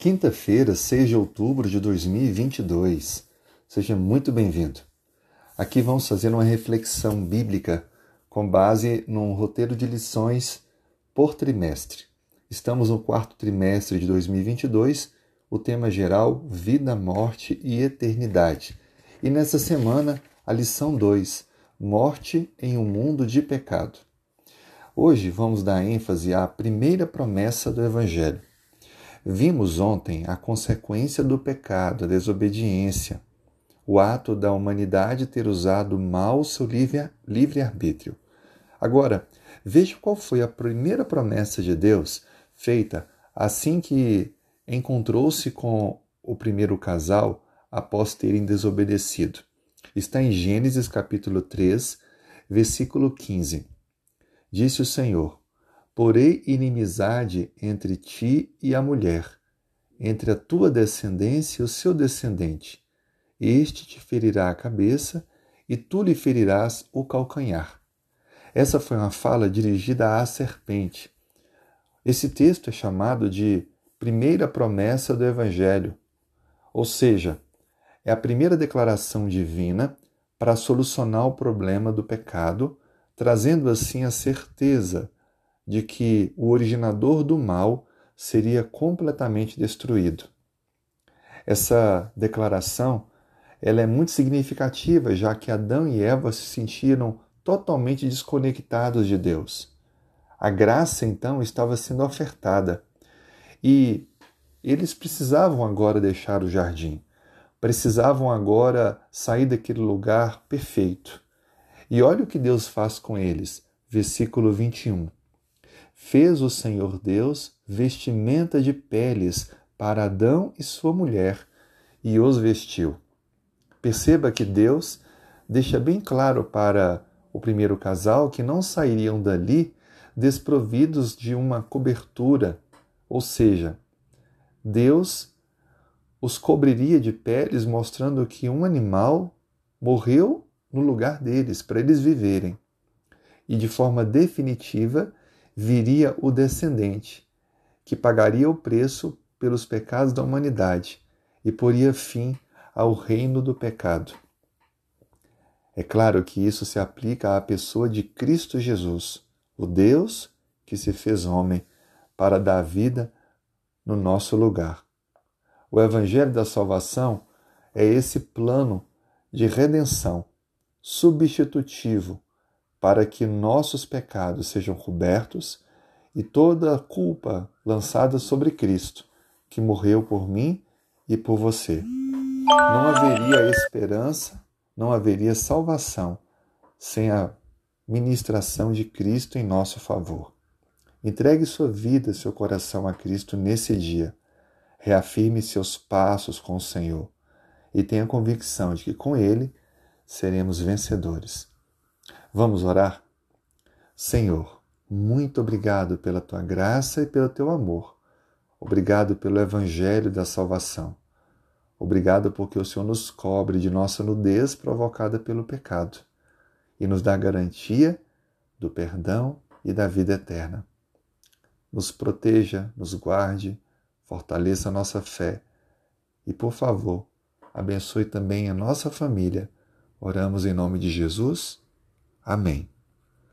Quinta-feira, 6 de outubro de 2022. Seja muito bem-vindo. Aqui vamos fazer uma reflexão bíblica com base num roteiro de lições por trimestre. Estamos no quarto trimestre de 2022, o tema geral Vida, Morte e Eternidade. E nessa semana, a lição 2, Morte em um mundo de pecado. Hoje vamos dar ênfase à primeira promessa do Evangelho Vimos ontem a consequência do pecado, a desobediência, o ato da humanidade ter usado mal seu livre-arbítrio. Agora, veja qual foi a primeira promessa de Deus feita assim que encontrou-se com o primeiro casal após terem desobedecido. Está em Gênesis capítulo 3, versículo 15. Disse o Senhor: Porei inimizade entre ti e a mulher, entre a tua descendência e o seu descendente. Este te ferirá a cabeça e tu lhe ferirás o calcanhar. Essa foi uma fala dirigida à serpente. Esse texto é chamado de primeira promessa do Evangelho, ou seja, é a primeira declaração divina para solucionar o problema do pecado, trazendo assim a certeza de que o originador do mal seria completamente destruído. Essa declaração ela é muito significativa, já que Adão e Eva se sentiram totalmente desconectados de Deus. A graça então estava sendo ofertada e eles precisavam agora deixar o jardim, precisavam agora sair daquele lugar perfeito. E olha o que Deus faz com eles. Versículo 21 fez o Senhor Deus vestimenta de peles para Adão e sua mulher e os vestiu. Perceba que Deus deixa bem claro para o primeiro casal que não sairiam dali desprovidos de uma cobertura, ou seja, Deus os cobriria de peles, mostrando que um animal morreu no lugar deles, para eles viverem. E de forma definitiva, viria o descendente, que pagaria o preço pelos pecados da humanidade e poria fim ao reino do pecado. É claro que isso se aplica à pessoa de Cristo Jesus, o Deus que se fez homem para dar vida no nosso lugar. O Evangelho da Salvação é esse plano de redenção substitutivo para que nossos pecados sejam cobertos e toda a culpa lançada sobre Cristo, que morreu por mim e por você. Não haveria esperança, não haveria salvação sem a ministração de Cristo em nosso favor. Entregue sua vida, seu coração a Cristo nesse dia. Reafirme seus passos com o Senhor e tenha convicção de que com Ele seremos vencedores. Vamos orar? Senhor, muito obrigado pela tua graça e pelo teu amor. Obrigado pelo evangelho da salvação. Obrigado porque o Senhor nos cobre de nossa nudez provocada pelo pecado e nos dá garantia do perdão e da vida eterna. Nos proteja, nos guarde, fortaleça a nossa fé e, por favor, abençoe também a nossa família. Oramos em nome de Jesus. Amém.